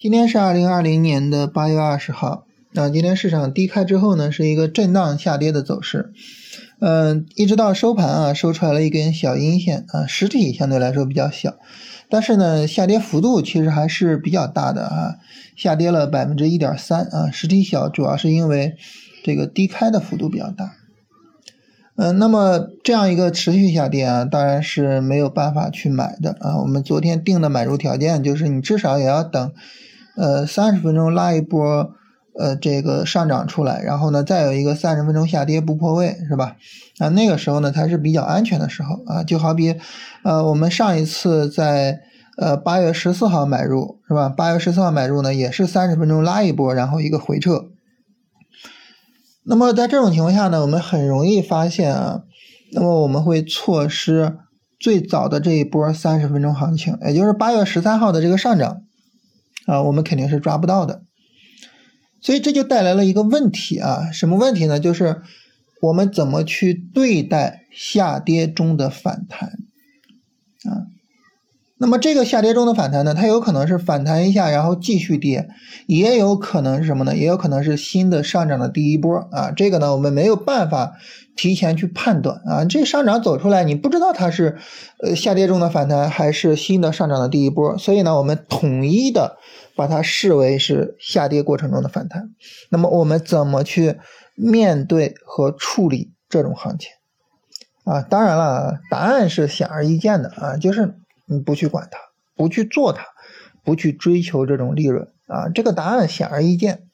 今天是二零二零年的八月二十号，那今天市场低开之后呢，是一个震荡下跌的走势，嗯，一直到收盘啊，收出来了一根小阴线啊，实体相对来说比较小，但是呢，下跌幅度其实还是比较大的啊，下跌了百分之一点三啊，实体小主要是因为这个低开的幅度比较大，嗯，那么这样一个持续下跌啊，当然是没有办法去买的啊，我们昨天定的买入条件就是你至少也要等。呃，三十分钟拉一波，呃，这个上涨出来，然后呢，再有一个三十分钟下跌不破位，是吧？啊，那个时候呢才是比较安全的时候啊，就好比，呃，我们上一次在呃八月十四号买入，是吧？八月十四号买入呢，也是三十分钟拉一波，然后一个回撤。那么在这种情况下呢，我们很容易发现啊，那么我们会错失最早的这一波三十分钟行情，也就是八月十三号的这个上涨。啊，我们肯定是抓不到的，所以这就带来了一个问题啊，什么问题呢？就是我们怎么去对待下跌中的反弹啊？那么这个下跌中的反弹呢，它有可能是反弹一下，然后继续跌，也有可能是什么呢？也有可能是新的上涨的第一波啊。这个呢，我们没有办法提前去判断啊。这上涨走出来，你不知道它是呃下跌中的反弹还是新的上涨的第一波，所以呢，我们统一的把它视为是下跌过程中的反弹。那么我们怎么去面对和处理这种行情啊？当然了，答案是显而易见的啊，就是。你不去管它，不去做它，不去追求这种利润啊，这个答案显而易见。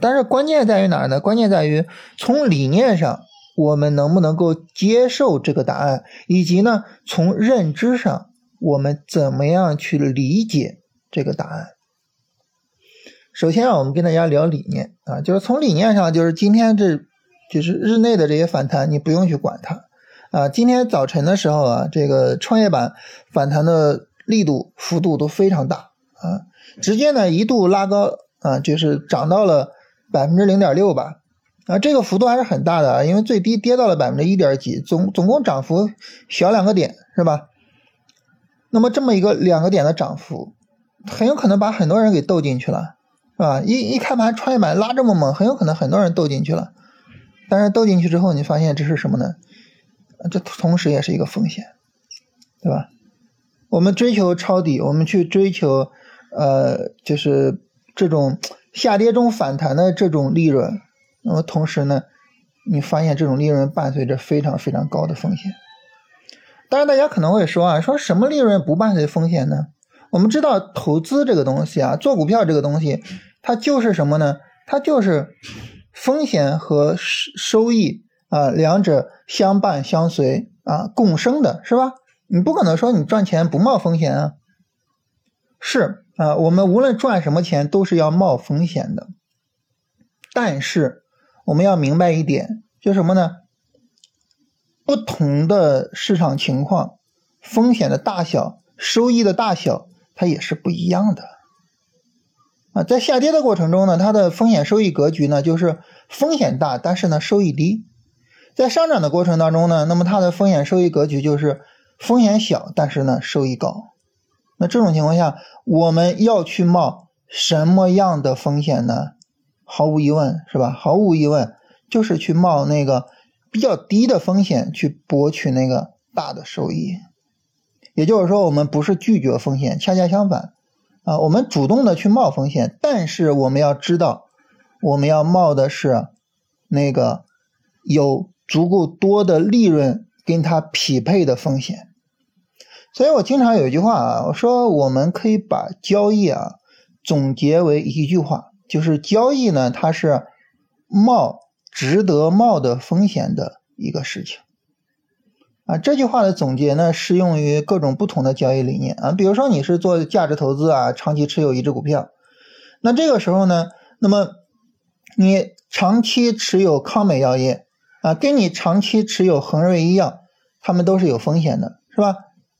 但是关键在于哪儿呢？关键在于从理念上，我们能不能够接受这个答案，以及呢，从认知上，我们怎么样去理解这个答案？首先啊，我们跟大家聊理念啊，就是从理念上，就是今天这就是日内的这些反弹，你不用去管它。啊，今天早晨的时候啊，这个创业板反弹的力度幅度都非常大啊，直接呢一度拉高啊，就是涨到了百分之零点六吧，啊，这个幅度还是很大的啊，因为最低跌到了百分之一点几，总总共涨幅小两个点是吧？那么这么一个两个点的涨幅，很有可能把很多人给逗进去了，是吧？一一开盘创业板拉这么猛，很有可能很多人逗进去了，但是逗进去之后，你发现这是什么呢？这同时也是一个风险，对吧？我们追求抄底，我们去追求，呃，就是这种下跌中反弹的这种利润。那么同时呢，你发现这种利润伴随着非常非常高的风险。当然，大家可能会说啊，说什么利润不伴随风险呢？我们知道投资这个东西啊，做股票这个东西，它就是什么呢？它就是风险和收收益。啊，两者相伴相随啊，共生的是吧？你不可能说你赚钱不冒风险啊。是啊，我们无论赚什么钱都是要冒风险的。但是我们要明白一点，就什么呢？不同的市场情况，风险的大小、收益的大小，它也是不一样的。啊，在下跌的过程中呢，它的风险收益格局呢，就是风险大，但是呢，收益低。在上涨的过程当中呢，那么它的风险收益格局就是风险小，但是呢收益高。那这种情况下，我们要去冒什么样的风险呢？毫无疑问，是吧？毫无疑问，就是去冒那个比较低的风险，去博取那个大的收益。也就是说，我们不是拒绝风险，恰恰相反，啊，我们主动的去冒风险，但是我们要知道，我们要冒的是那个有。足够多的利润跟它匹配的风险，所以我经常有一句话啊，我说我们可以把交易啊总结为一句话，就是交易呢它是冒值得冒的风险的一个事情啊。这句话的总结呢适用于各种不同的交易理念啊，比如说你是做价值投资啊，长期持有一只股票，那这个时候呢，那么你长期持有康美药业。啊，跟你长期持有恒瑞一样，他们都是有风险的，是吧？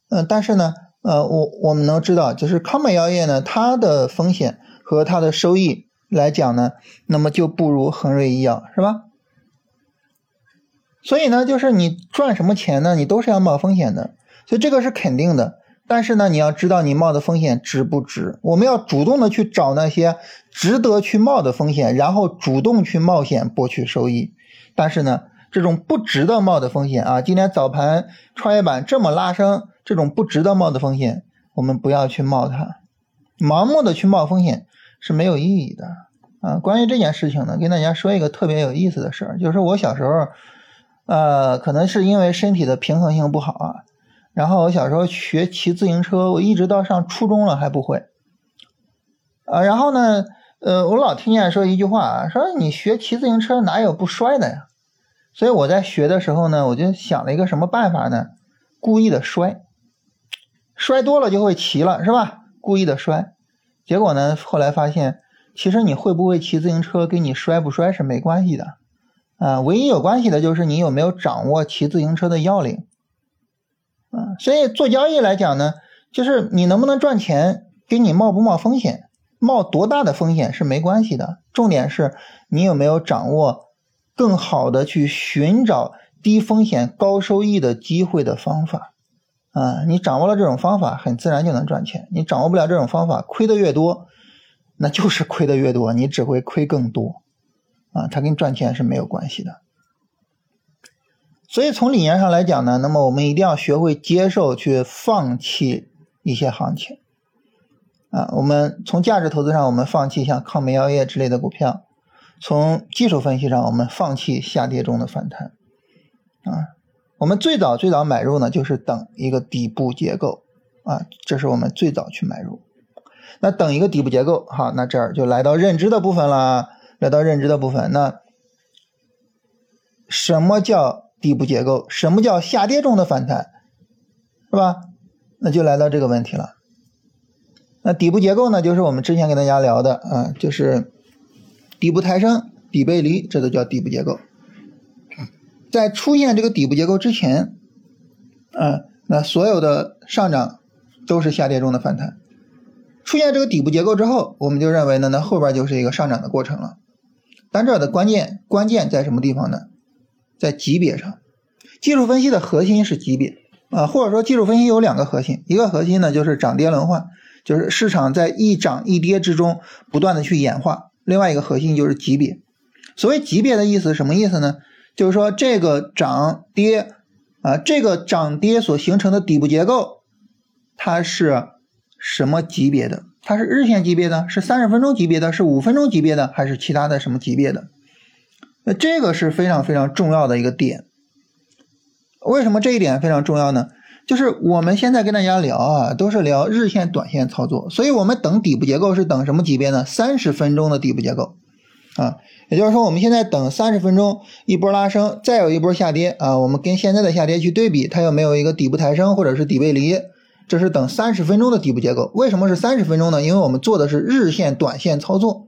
嗯，但是呢，呃，我我们能知道，就是康美药业呢，它的风险和它的收益来讲呢，那么就不如恒瑞医药，是吧？所以呢，就是你赚什么钱呢，你都是要冒风险的，所以这个是肯定的。但是呢，你要知道你冒的风险值不值？我们要主动的去找那些值得去冒的风险，然后主动去冒险博取收益。但是呢，这种不值得冒的风险啊，今天早盘创业板这么拉升，这种不值得冒的风险，我们不要去冒它。盲目的去冒风险是没有意义的啊。关于这件事情呢，跟大家说一个特别有意思的事儿，就是我小时候，呃，可能是因为身体的平衡性不好啊。然后我小时候学骑自行车，我一直到上初中了还不会。啊，然后呢，呃，我老听见说一句话啊，说你学骑自行车哪有不摔的呀？所以我在学的时候呢，我就想了一个什么办法呢？故意的摔，摔多了就会骑了，是吧？故意的摔，结果呢，后来发现，其实你会不会骑自行车跟你摔不摔是没关系的，啊，唯一有关系的就是你有没有掌握骑自行车的要领。啊，所以做交易来讲呢，就是你能不能赚钱，跟你冒不冒风险，冒多大的风险是没关系的。重点是你有没有掌握更好的去寻找低风险高收益的机会的方法。啊，你掌握了这种方法，很自然就能赚钱。你掌握不了这种方法，亏的越多，那就是亏的越多，你只会亏更多。啊，它跟赚钱是没有关系的。所以从理念上来讲呢，那么我们一定要学会接受去放弃一些行情，啊，我们从价值投资上我们放弃像康美药业之类的股票，从技术分析上我们放弃下跌中的反弹，啊，我们最早最早买入呢就是等一个底部结构，啊，这是我们最早去买入，那等一个底部结构，好，那这儿就来到认知的部分了，来到认知的部分，那什么叫？底部结构，什么叫下跌中的反弹，是吧？那就来到这个问题了。那底部结构呢，就是我们之前跟大家聊的啊，就是底部抬升、底背离，这都叫底部结构。在出现这个底部结构之前，啊，那所有的上涨都是下跌中的反弹。出现这个底部结构之后，我们就认为呢，那后边就是一个上涨的过程了。但这儿的关键关键在什么地方呢？在级别上，技术分析的核心是级别啊，或者说技术分析有两个核心，一个核心呢就是涨跌轮换，就是市场在一涨一跌之中不断的去演化；另外一个核心就是级别。所谓级别的意思什么意思呢？就是说这个涨跌啊，这个涨跌所形成的底部结构，它是什么级别的？它是日线级别的，是三十分钟级别的，是五分钟级别的，还是其他的什么级别的？那这个是非常非常重要的一个点，为什么这一点非常重要呢？就是我们现在跟大家聊啊，都是聊日线、短线操作，所以我们等底部结构是等什么级别呢？三十分钟的底部结构啊，也就是说我们现在等三十分钟一波拉升，再有一波下跌啊，我们跟现在的下跌去对比，它有没有一个底部抬升或者是底背离？这是等三十分钟的底部结构。为什么是三十分钟呢？因为我们做的是日线、短线操作，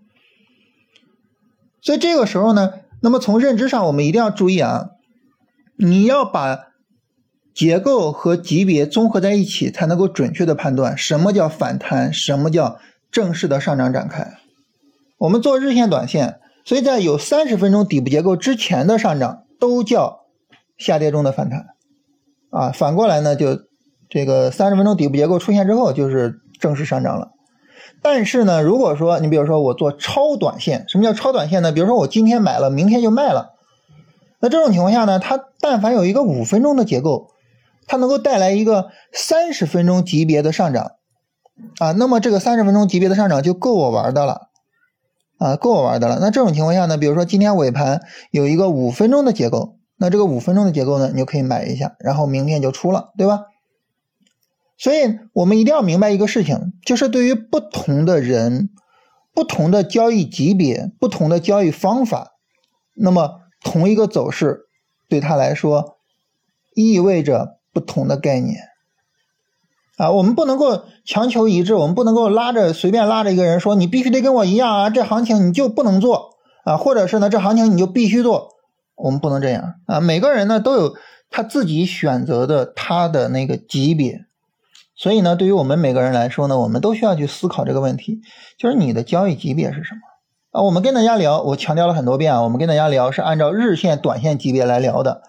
所以这个时候呢。那么从认知上，我们一定要注意啊，你要把结构和级别综合在一起，才能够准确的判断什么叫反弹，什么叫正式的上涨展开。我们做日线、短线，所以在有三十分钟底部结构之前的上涨，都叫下跌中的反弹啊。反过来呢，就这个三十分钟底部结构出现之后，就是正式上涨了。但是呢，如果说你比如说我做超短线，什么叫超短线呢？比如说我今天买了，明天就卖了，那这种情况下呢，它但凡有一个五分钟的结构，它能够带来一个三十分钟级别的上涨，啊，那么这个三十分钟级别的上涨就够我玩的了，啊，够我玩的了。那这种情况下呢，比如说今天尾盘有一个五分钟的结构，那这个五分钟的结构呢，你就可以买一下，然后明天就出了，对吧？所以我们一定要明白一个事情，就是对于不同的人、不同的交易级别、不同的交易方法，那么同一个走势对他来说意味着不同的概念啊。我们不能够强求一致，我们不能够拉着随便拉着一个人说你必须得跟我一样啊，这行情你就不能做啊，或者是呢这行情你就必须做，我们不能这样啊。每个人呢都有他自己选择的他的那个级别。所以呢，对于我们每个人来说呢，我们都需要去思考这个问题，就是你的交易级别是什么啊？我们跟大家聊，我强调了很多遍啊，我们跟大家聊是按照日线、短线级别来聊的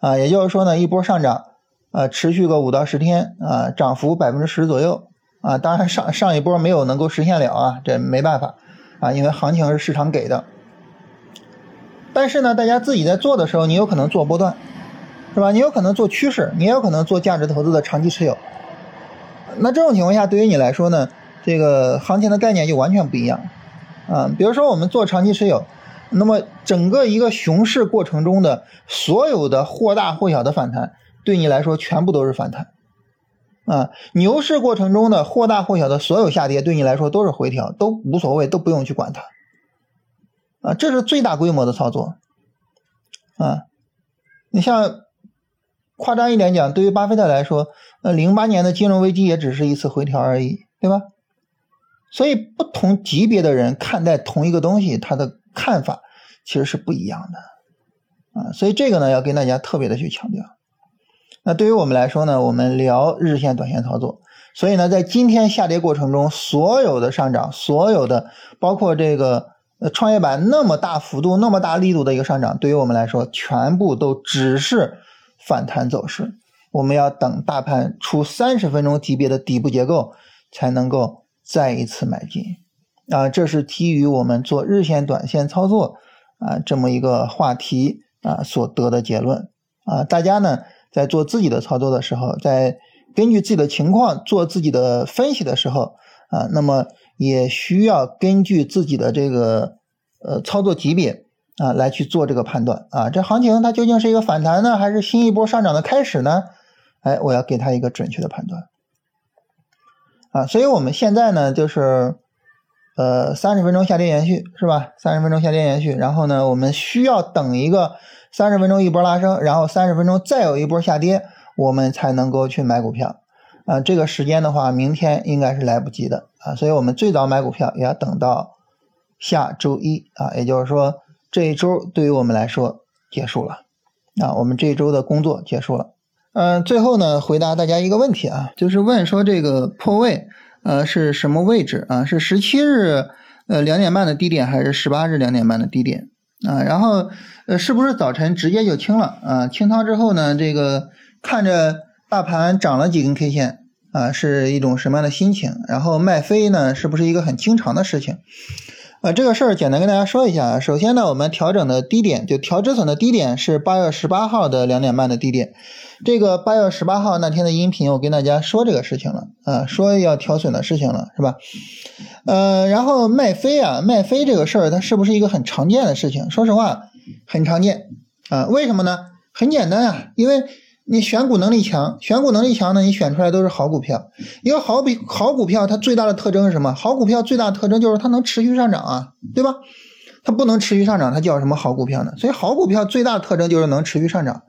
啊。也就是说呢，一波上涨啊，持续个五到十天啊，涨幅百分之十左右啊，当然上上一波没有能够实现了啊，这没办法啊，因为行情是市场给的。但是呢，大家自己在做的时候，你有可能做波段，是吧？你有可能做趋势，你也有可能做价值投资的长期持有。那这种情况下，对于你来说呢，这个行情的概念就完全不一样啊。比如说我们做长期持有，那么整个一个熊市过程中的所有的或大或小的反弹，对你来说全部都是反弹啊。牛市过程中的或大或小的所有下跌，对你来说都是回调，都无所谓，都不用去管它啊。这是最大规模的操作啊。你像。夸张一点讲，对于巴菲特来说，呃，零八年的金融危机也只是一次回调而已，对吧？所以不同级别的人看待同一个东西，他的看法其实是不一样的，啊，所以这个呢要跟大家特别的去强调。那对于我们来说呢，我们聊日线、短线操作，所以呢，在今天下跌过程中，所有的上涨，所有的包括这个创业板那么大幅度、那么大力度的一个上涨，对于我们来说，全部都只是。反弹走势，我们要等大盘出三十分钟级别的底部结构，才能够再一次买进啊！这是基于我们做日线、短线操作啊这么一个话题啊所得的结论啊。大家呢在做自己的操作的时候，在根据自己的情况做自己的分析的时候啊，那么也需要根据自己的这个呃操作级别。啊，来去做这个判断啊，这行情它究竟是一个反弹呢，还是新一波上涨的开始呢？哎，我要给它一个准确的判断啊，所以我们现在呢，就是呃三十分钟下跌延续是吧？三十分钟下跌延续，然后呢，我们需要等一个三十分钟一波拉升，然后三十分钟再有一波下跌，我们才能够去买股票啊。这个时间的话，明天应该是来不及的啊，所以我们最早买股票也要等到下周一啊，也就是说。这一周对于我们来说结束了，啊，我们这一周的工作结束了。嗯，最后呢，回答大家一个问题啊，就是问说这个破位，呃，是什么位置啊？是十七日呃两点半的低点，还是十八日两点半的低点啊？然后呃，是不是早晨直接就清了啊？清仓之后呢，这个看着大盘涨了几根 K 线啊，是一种什么样的心情？然后卖飞呢，是不是一个很经常的事情？啊，这个事儿简单跟大家说一下。首先呢，我们调整的低点就调止损的低点是八月十八号的两点半的低点。这个八月十八号那天的音频，我跟大家说这个事情了啊，说要调损的事情了，是吧？呃，然后卖飞啊，卖飞这个事儿，它是不是一个很常见的事情？说实话，很常见啊。为什么呢？很简单啊，因为。你选股能力强，选股能力强呢，你选出来都是好股票。一个好比好股票，它最大的特征是什么？好股票最大的特征就是它能持续上涨啊，对吧？它不能持续上涨，它叫什么好股票呢？所以好股票最大的特征就是能持续上涨。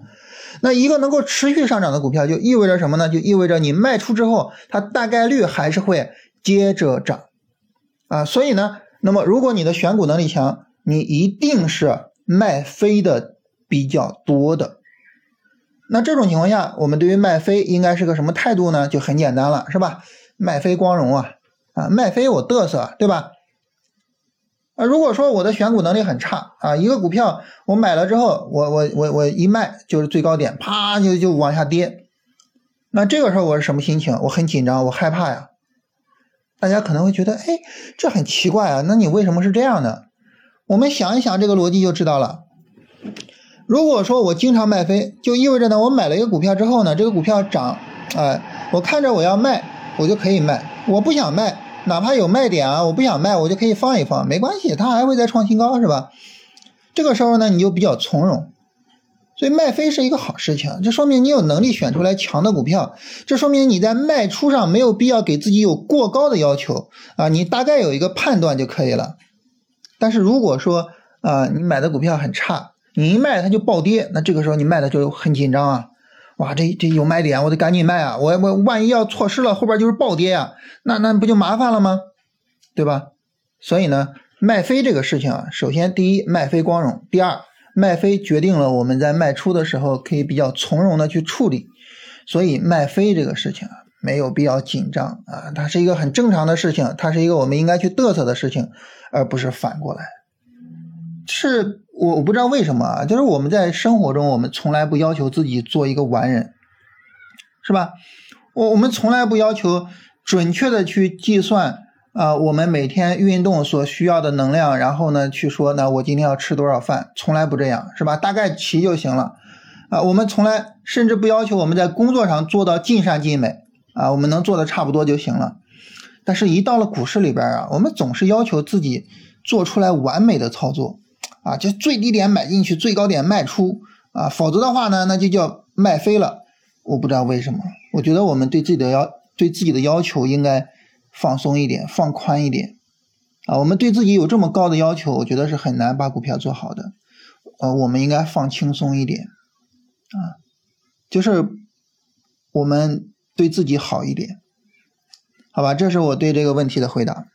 那一个能够持续上涨的股票，就意味着什么呢？就意味着你卖出之后，它大概率还是会接着涨啊。所以呢，那么如果你的选股能力强，你一定是卖飞的比较多的。那这种情况下，我们对于卖飞应该是个什么态度呢？就很简单了，是吧？卖飞光荣啊，啊，卖飞我嘚瑟，对吧？啊，如果说我的选股能力很差啊，一个股票我买了之后，我我我我一卖就是最高点，啪就就往下跌，那这个时候我是什么心情？我很紧张，我害怕呀。大家可能会觉得，哎，这很奇怪啊，那你为什么是这样的？我们想一想这个逻辑就知道了。如果说我经常卖飞，就意味着呢，我买了一个股票之后呢，这个股票涨，哎，我看着我要卖，我就可以卖；我不想卖，哪怕有卖点啊，我不想卖，我就可以放一放，没关系，它还会再创新高，是吧？这个时候呢，你就比较从容，所以卖飞是一个好事情，这说明你有能力选出来强的股票，这说明你在卖出上没有必要给自己有过高的要求啊，你大概有一个判断就可以了。但是如果说啊，你买的股票很差，你一卖它就暴跌，那这个时候你卖的就很紧张啊！哇，这这有买点，我得赶紧卖啊！我我万一要错失了，后边就是暴跌呀，那那不就麻烦了吗？对吧？所以呢，卖飞这个事情啊，首先第一，卖飞光荣；第二，卖飞决定了我们在卖出的时候可以比较从容的去处理。所以卖飞这个事情啊，没有必要紧张啊，它是一个很正常的事情，它是一个我们应该去嘚瑟的事情，而不是反过来。是。我我不知道为什么啊，就是我们在生活中，我们从来不要求自己做一个完人，是吧？我我们从来不要求准确的去计算啊，我们每天运动所需要的能量，然后呢去说，那我今天要吃多少饭，从来不这样，是吧？大概齐就行了啊。我们从来甚至不要求我们在工作上做到尽善尽美啊，我们能做的差不多就行了。但是，一到了股市里边啊，我们总是要求自己做出来完美的操作啊，就最低点买进去，最高点卖出啊，否则的话呢，那就叫卖飞了。我不知道为什么，我觉得我们对自己的要对自己的要求应该放松一点，放宽一点啊。我们对自己有这么高的要求，我觉得是很难把股票做好的。呃，我们应该放轻松一点啊，就是我们对自己好一点。好吧，这是我对这个问题的回答。